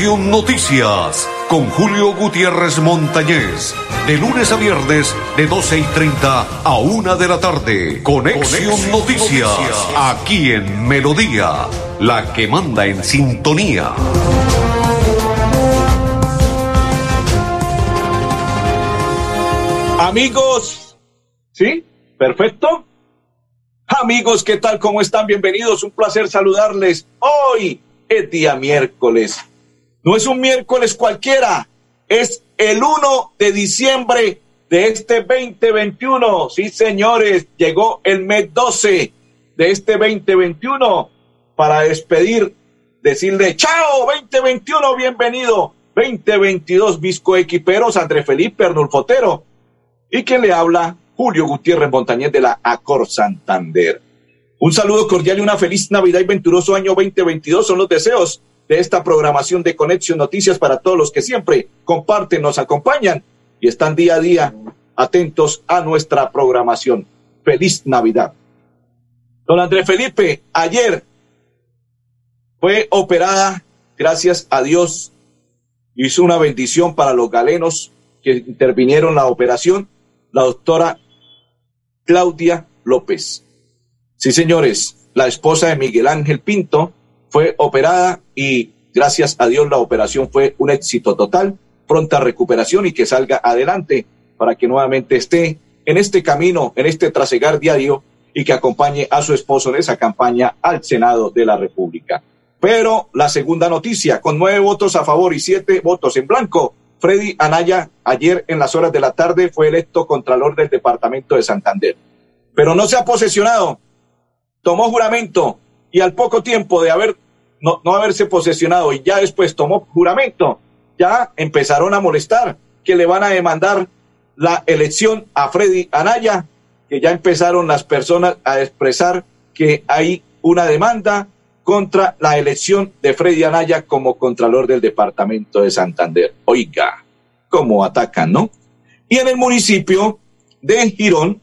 Conexión Noticias con Julio Gutiérrez Montañez. De lunes a viernes, de 12 y 30 a 1 de la tarde. Conexión, Noticias, aquí en Melodía, la que manda en sintonía. Amigos, ¿sí? Perfecto. Amigos, ¿qué tal? ¿Cómo están? Bienvenidos. Un placer saludarles. Hoy es día miércoles. No es un miércoles cualquiera, es el 1 de diciembre de este 2021. Sí, señores, llegó el mes 12 de este 2021 para despedir, decirle chao 2021, bienvenido 2022, Visco Equiperos, André Felipe Arnulfotero y quien le habla, Julio Gutiérrez Montañez de la Acor Santander. Un saludo cordial y una feliz Navidad y venturoso año 2022 son los deseos de esta programación de Conexión Noticias para todos los que siempre comparten, nos acompañan y están día a día atentos a nuestra programación. Feliz Navidad. Don Andrés Felipe, ayer fue operada, gracias a Dios, hizo una bendición para los galenos que intervinieron la operación, la doctora Claudia López. Sí, señores, la esposa de Miguel Ángel Pinto fue operada y gracias a Dios la operación fue un éxito total, pronta recuperación y que salga adelante para que nuevamente esté en este camino, en este trasegar diario y que acompañe a su esposo en esa campaña al Senado de la República. Pero la segunda noticia, con nueve votos a favor y siete votos en blanco, Freddy Anaya ayer en las horas de la tarde fue electo Contralor del Departamento de Santander. Pero no se ha posesionado, tomó juramento y al poco tiempo de haber no, no haberse posesionado y ya después tomó juramento, ya empezaron a molestar que le van a demandar la elección a Freddy Anaya, que ya empezaron las personas a expresar que hay una demanda contra la elección de Freddy Anaya como Contralor del Departamento de Santander. Oiga, cómo atacan, ¿no? Y en el municipio de Girón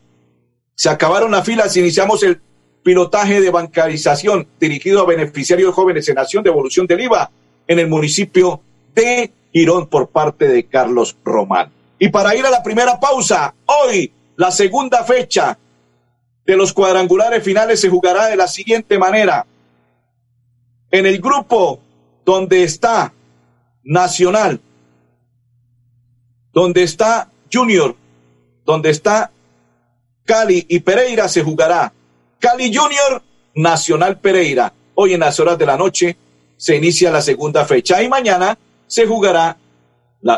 se acabaron las filas, iniciamos el pilotaje de bancarización dirigido a beneficiarios jóvenes en acción de evolución del IVA en el municipio de Girón por parte de Carlos Román. Y para ir a la primera pausa, hoy la segunda fecha de los cuadrangulares finales se jugará de la siguiente manera. En el grupo donde está Nacional, donde está Junior, donde está Cali y Pereira se jugará Cali Junior, Nacional Pereira. Hoy en las horas de la noche se inicia la segunda fecha y mañana se jugará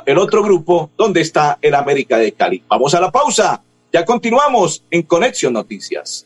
el otro grupo donde está el América de Cali. Vamos a la pausa. Ya continuamos en Conexión Noticias.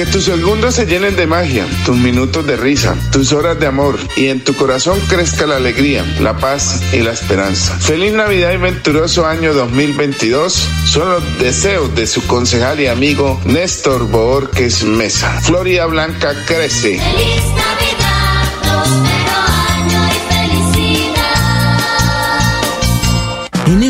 Que tus segundos se llenen de magia, tus minutos de risa, tus horas de amor y en tu corazón crezca la alegría, la paz y la esperanza. Feliz Navidad y venturoso año 2022 son los deseos de su concejal y amigo Néstor Borges Mesa. Florida Blanca crece. Feliz Navidad,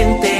gente.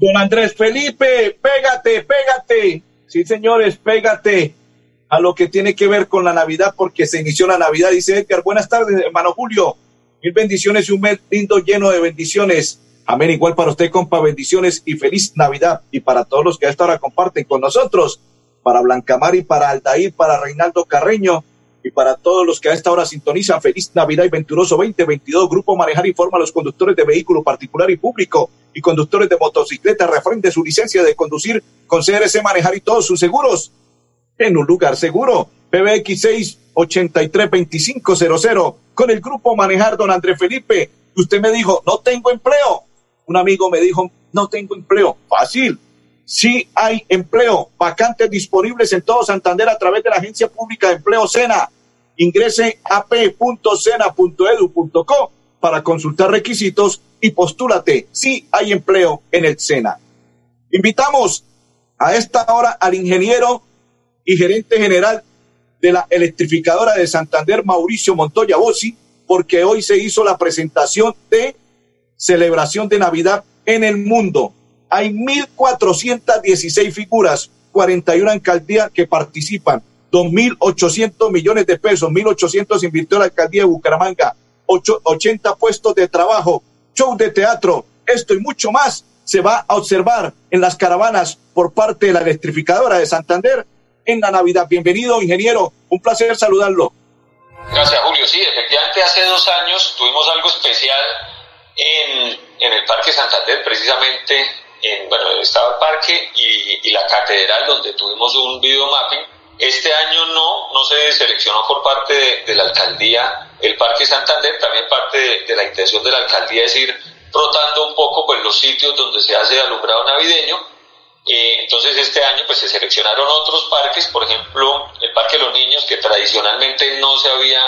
Don Andrés Felipe, pégate, pégate. Sí, señores, pégate a lo que tiene que ver con la Navidad, porque se inició la Navidad. Dice Edgar, buenas tardes, hermano Julio. Mil bendiciones y un mes lindo lleno de bendiciones. Amén. Igual para usted, compa, bendiciones y feliz Navidad. Y para todos los que a esta hora comparten con nosotros, para Blancamar y para Aldair, para Reinaldo Carreño y para todos los que a esta hora sintonizan, feliz Navidad y venturoso 2022. Grupo Manejar informa a los conductores de vehículo particular y público y conductores de motocicleta refrende su licencia de conducir con CRC Manejar y todos sus seguros en un lugar seguro. PBX 683 2500 con el grupo Manejar Don Andrés Felipe. Usted me dijo, no tengo empleo. Un amigo me dijo, no tengo empleo. Fácil. Sí hay empleo. Vacantes disponibles en todo Santander a través de la Agencia Pública de Empleo SENA. Ingrese a p.sena.edu.co para consultar requisitos y postúlate si hay empleo en el SENA. Invitamos a esta hora al ingeniero y gerente general de la electrificadora de Santander, Mauricio Montoya Bossi, porque hoy se hizo la presentación de celebración de Navidad en el mundo. Hay 1.416 figuras, 41 alcaldías que participan, 2.800 millones de pesos, 1.800 invirtió la alcaldía de Bucaramanga, 80 puestos de trabajo, show de teatro, esto y mucho más se va a observar en las caravanas por parte de la electrificadora de Santander en la Navidad. Bienvenido, ingeniero, un placer saludarlo. Gracias, Julio. Sí, efectivamente hace dos años tuvimos algo especial en, en el Parque Santander, precisamente, en, bueno, estaba el parque y, y la catedral donde tuvimos un video mapping. Este año no, no se seleccionó por parte de, la alcaldía el Parque Santander, también parte de, la intención de la alcaldía es ir rotando un poco pues, los sitios donde se hace alumbrado navideño. Eh, entonces este año pues se seleccionaron otros parques, por ejemplo el Parque de los Niños que tradicionalmente no se había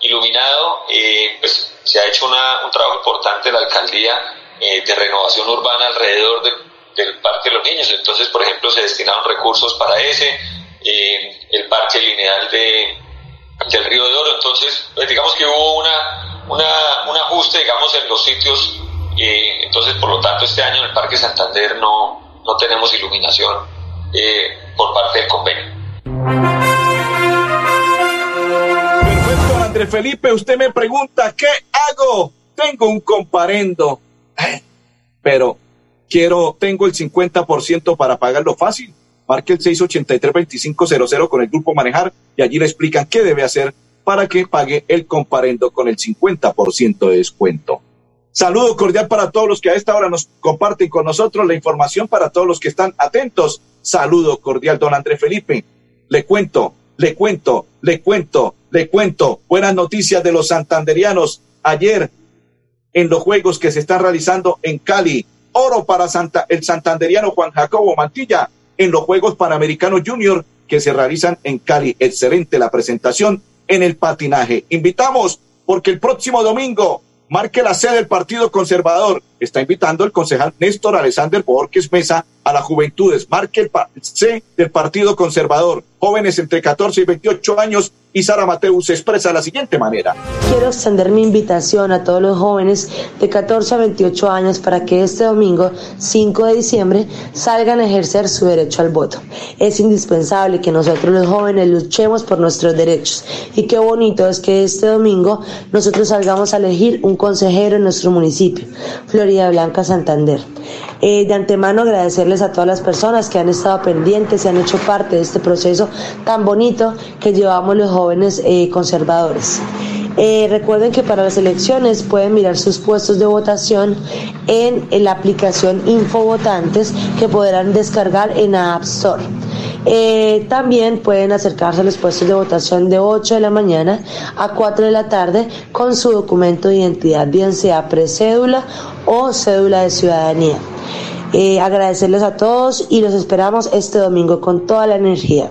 iluminado, eh, pues se ha hecho una, un trabajo importante la alcaldía eh, de renovación urbana alrededor de, del Parque de los Niños. Entonces, por ejemplo, se destinaron recursos para ese, eh, el Parque Lineal de, del Río de Oro. Entonces, pues, digamos que hubo una, una, un ajuste, digamos, en los sitios. Eh, entonces, por lo tanto, este año en el Parque Santander no, no tenemos iluminación eh, por parte del convenio. Perfecto, Andrés Felipe, usted me pregunta, ¿qué hago? Tengo un comparendo, pero quiero, tengo el 50% para pagarlo fácil. Marque el 683-2500 con el grupo Manejar y allí le explican qué debe hacer para que pague el comparendo con el 50% de descuento. Saludo cordial para todos los que a esta hora nos comparten con nosotros la información para todos los que están atentos. Saludo cordial, don Andrés Felipe. Le cuento, le cuento, le cuento, le cuento. Buenas noticias de los santanderianos. Ayer, en los juegos que se están realizando en Cali, oro para Santa, el santanderiano Juan Jacobo Mantilla en los Juegos Panamericanos Junior que se realizan en Cali. Excelente la presentación en el patinaje. Invitamos porque el próximo domingo marque la sede del Partido Conservador. Está invitando el concejal Néstor Alexander Borges Mesa a las juventudes. Marque el C del Partido Conservador. Jóvenes entre 14 y 28 años. Y Sara Mateus se expresa de la siguiente manera. Quiero extender mi invitación a todos los jóvenes de 14 a 28 años para que este domingo 5 de diciembre salgan a ejercer su derecho al voto. Es indispensable que nosotros los jóvenes luchemos por nuestros derechos y qué bonito es que este domingo nosotros salgamos a elegir un consejero en nuestro municipio, Florida Blanca Santander. Eh, de antemano agradecerles a todas las personas que han estado pendientes y han hecho parte de este proceso tan bonito que llevamos los jóvenes eh, conservadores. Eh, recuerden que para las elecciones pueden mirar sus puestos de votación en, la aplicación Infovotantes que podrán descargar en App Store. Eh, también pueden acercarse a los puestos de votación de 8 de la mañana a 4 de la tarde con su documento de identidad, bien sea precédula o cédula de ciudadanía. Agradecerles a todos y los esperamos este domingo con toda la energía.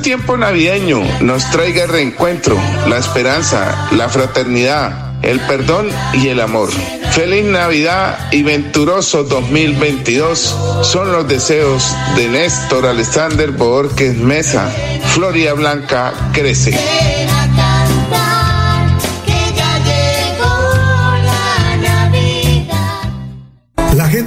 tiempo navideño nos traiga el reencuentro, la esperanza, la fraternidad, el perdón y el amor. Feliz Navidad y venturoso 2022 son los deseos de Néstor Alexander Borges Mesa. Floria Blanca crece.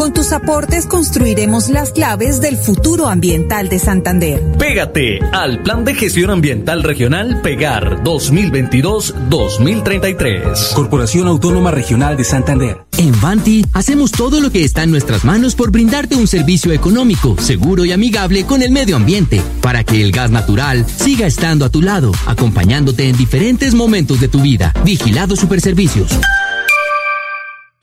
Con tus aportes construiremos las claves del futuro ambiental de Santander. Pégate al Plan de Gestión Ambiental Regional Pegar 2022-2033. Corporación Autónoma Regional de Santander. En Vanti hacemos todo lo que está en nuestras manos por brindarte un servicio económico, seguro y amigable con el medio ambiente, para que el gas natural siga estando a tu lado, acompañándote en diferentes momentos de tu vida. Vigilado Superservicios.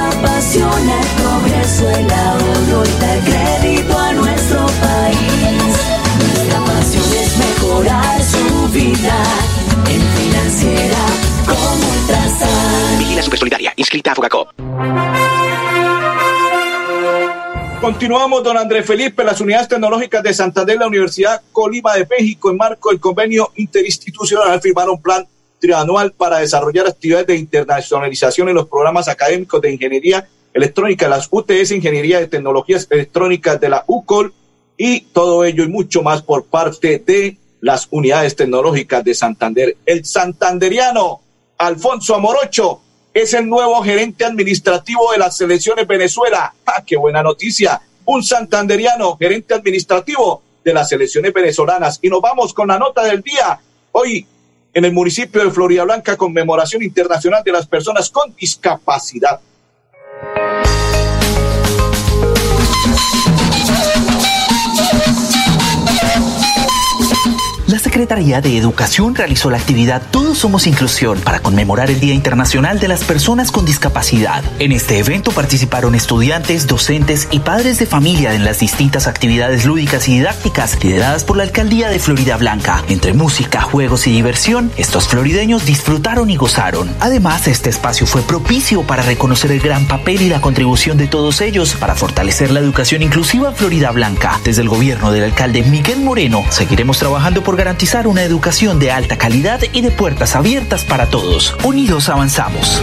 Apasiona el progreso, el ahorro y dar crédito a nuestro país. Nuestra pasión es mejorar su vida en financiera como Ultrasan. Vigila Supersolidaria, inscrita a Fogacop. Continuamos, don Andrés Felipe, las unidades tecnológicas de Santander, la Universidad Colima de México, en marco del convenio interinstitucional, firmaron un plan trianual para desarrollar actividades de internacionalización en los programas académicos de ingeniería electrónica, las UTS, Ingeniería de Tecnologías Electrónicas de la UCOL, y todo ello y mucho más por parte de las unidades tecnológicas de Santander. El santanderiano Alfonso Amorocho es el nuevo gerente administrativo de las selecciones Venezuela. ¡Ah, qué buena noticia! Un santanderiano gerente administrativo de las selecciones venezolanas. Y nos vamos con la nota del día. Hoy, en el municipio de Florida Blanca, conmemoración internacional de las personas con discapacidad. Secretaría de Educación realizó la actividad Todos Somos Inclusión para conmemorar el Día Internacional de las Personas con Discapacidad. En este evento participaron estudiantes, docentes y padres de familia en las distintas actividades lúdicas y didácticas lideradas por la Alcaldía de Florida Blanca. Entre música, juegos y diversión, estos florideños disfrutaron y gozaron. Además, este espacio fue propicio para reconocer el gran papel y la contribución de todos ellos para fortalecer la educación inclusiva en Florida Blanca. Desde el gobierno del alcalde Miguel Moreno, seguiremos trabajando por garantizar una educación de alta calidad y de puertas abiertas para todos. Unidos avanzamos.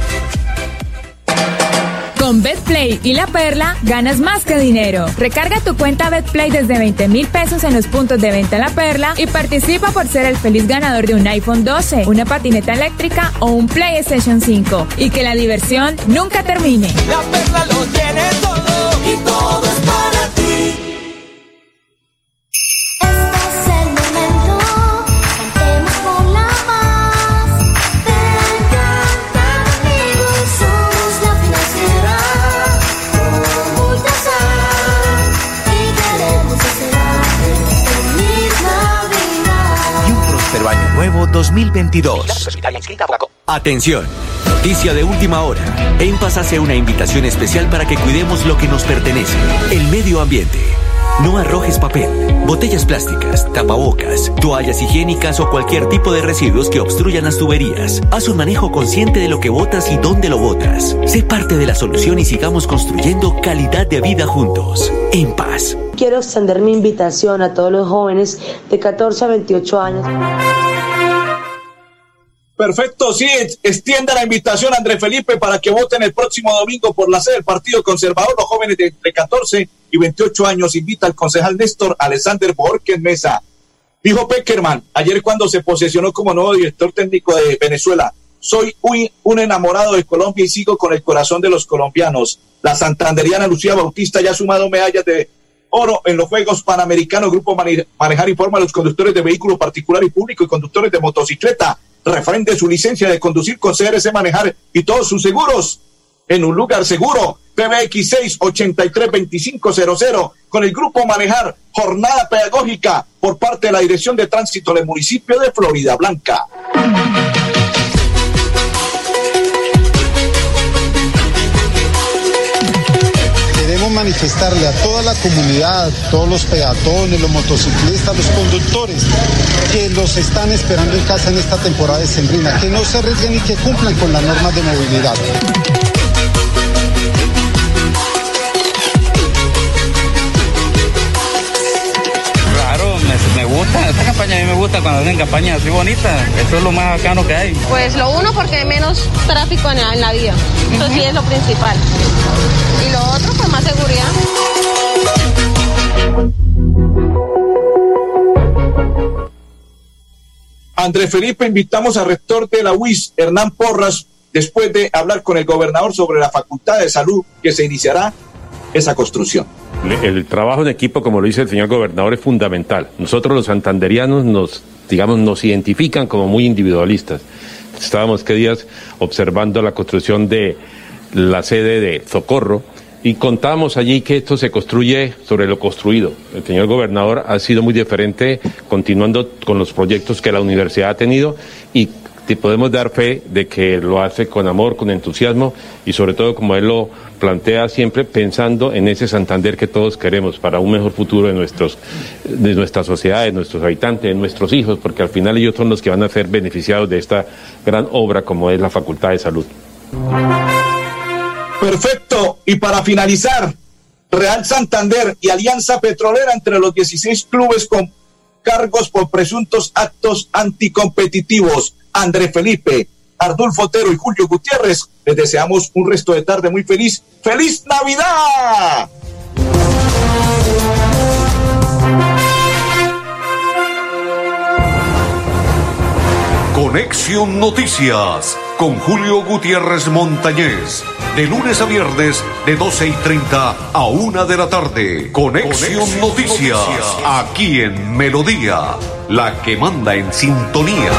Con BetPlay y La Perla ganas más que dinero. Recarga tu cuenta BetPlay desde 20 mil pesos en los puntos de venta La Perla y participa por ser el feliz ganador de un iPhone 12, una patineta eléctrica o un PlayStation 5. Y que la diversión nunca termine. La perla lo tiene todo y todo es 2022. Atención, noticia de última hora. En Paz hace una invitación especial para que cuidemos lo que nos pertenece, el medio ambiente. No arrojes papel, botellas plásticas, tapabocas, toallas higiénicas o cualquier tipo de residuos que obstruyan las tuberías. Haz un manejo consciente de lo que botas y dónde lo botas. Sé parte de la solución y sigamos construyendo calidad de vida juntos. En paz. Quiero extender mi invitación a todos los jóvenes de 14 a 28 años. Perfecto, sí, extienda la invitación a André Felipe para que voten el próximo domingo por la sede del Partido Conservador. Los jóvenes de entre 14 y 28 años invita al concejal Néstor Alexander Borges Mesa. Dijo Peckerman ayer cuando se posesionó como nuevo director técnico de Venezuela. Soy un, enamorado de Colombia y sigo con el corazón de los colombianos. La santanderiana Lucía Bautista ya ha sumado medallas de oro en los Juegos Panamericanos. Grupo Mane- Manejar informa a los conductores de vehículos particular y público y conductores de motocicleta referente a su licencia de conducir con CRC Manejar y todos sus seguros en un lugar seguro. PBX 683-2500 con el grupo Manejar, jornada pedagógica por parte de la Dirección de Tránsito del municipio de Florida Blanca. Manifestarle a toda la comunidad, todos los peatones, los motociclistas, los conductores, que los están esperando en casa en esta temporada de sembrina, que no se arriesguen y que cumplan con las normas de movilidad. Gusta cuando hacen campañas así bonitas, eso es lo más bacano que hay. Pues lo uno porque hay menos tráfico en la, en la vía. Eso sí es lo principal. Y lo otro, pues más seguridad. André Felipe, invitamos al rector de la UIS, Hernán Porras, después de hablar con el gobernador sobre la facultad de salud que se iniciará esa construcción. El trabajo en equipo, como lo dice el señor gobernador, es fundamental. Nosotros los santanderianos nos, digamos, nos identifican como muy individualistas. Estábamos que días observando la construcción de la sede de Socorro y contábamos allí que esto se construye sobre lo construido. El señor gobernador ha sido muy diferente, continuando con los proyectos que la universidad ha tenido y te podemos dar fe de que lo hace con amor, con entusiasmo y sobre todo como él lo plantea siempre pensando en ese Santander que todos queremos para un mejor futuro de, nuestros, de nuestra sociedad, de nuestros habitantes, de nuestros hijos, porque al final ellos son los que van a ser beneficiados de esta gran obra como es la Facultad de Salud. Perfecto. Y para finalizar, Real Santander y Alianza Petrolera entre los 16 clubes con cargos por presuntos actos anticompetitivos. André Felipe, Ardulfo Otero y Julio Gutiérrez, les deseamos un resto de tarde muy feliz. ¡Feliz Navidad! Conexión Noticias con Julio Gutiérrez Montañez. De lunes a viernes, de 12 y 30 a 1 de la tarde. Conexión, Noticias, aquí en Melodía, la que manda en sintonía.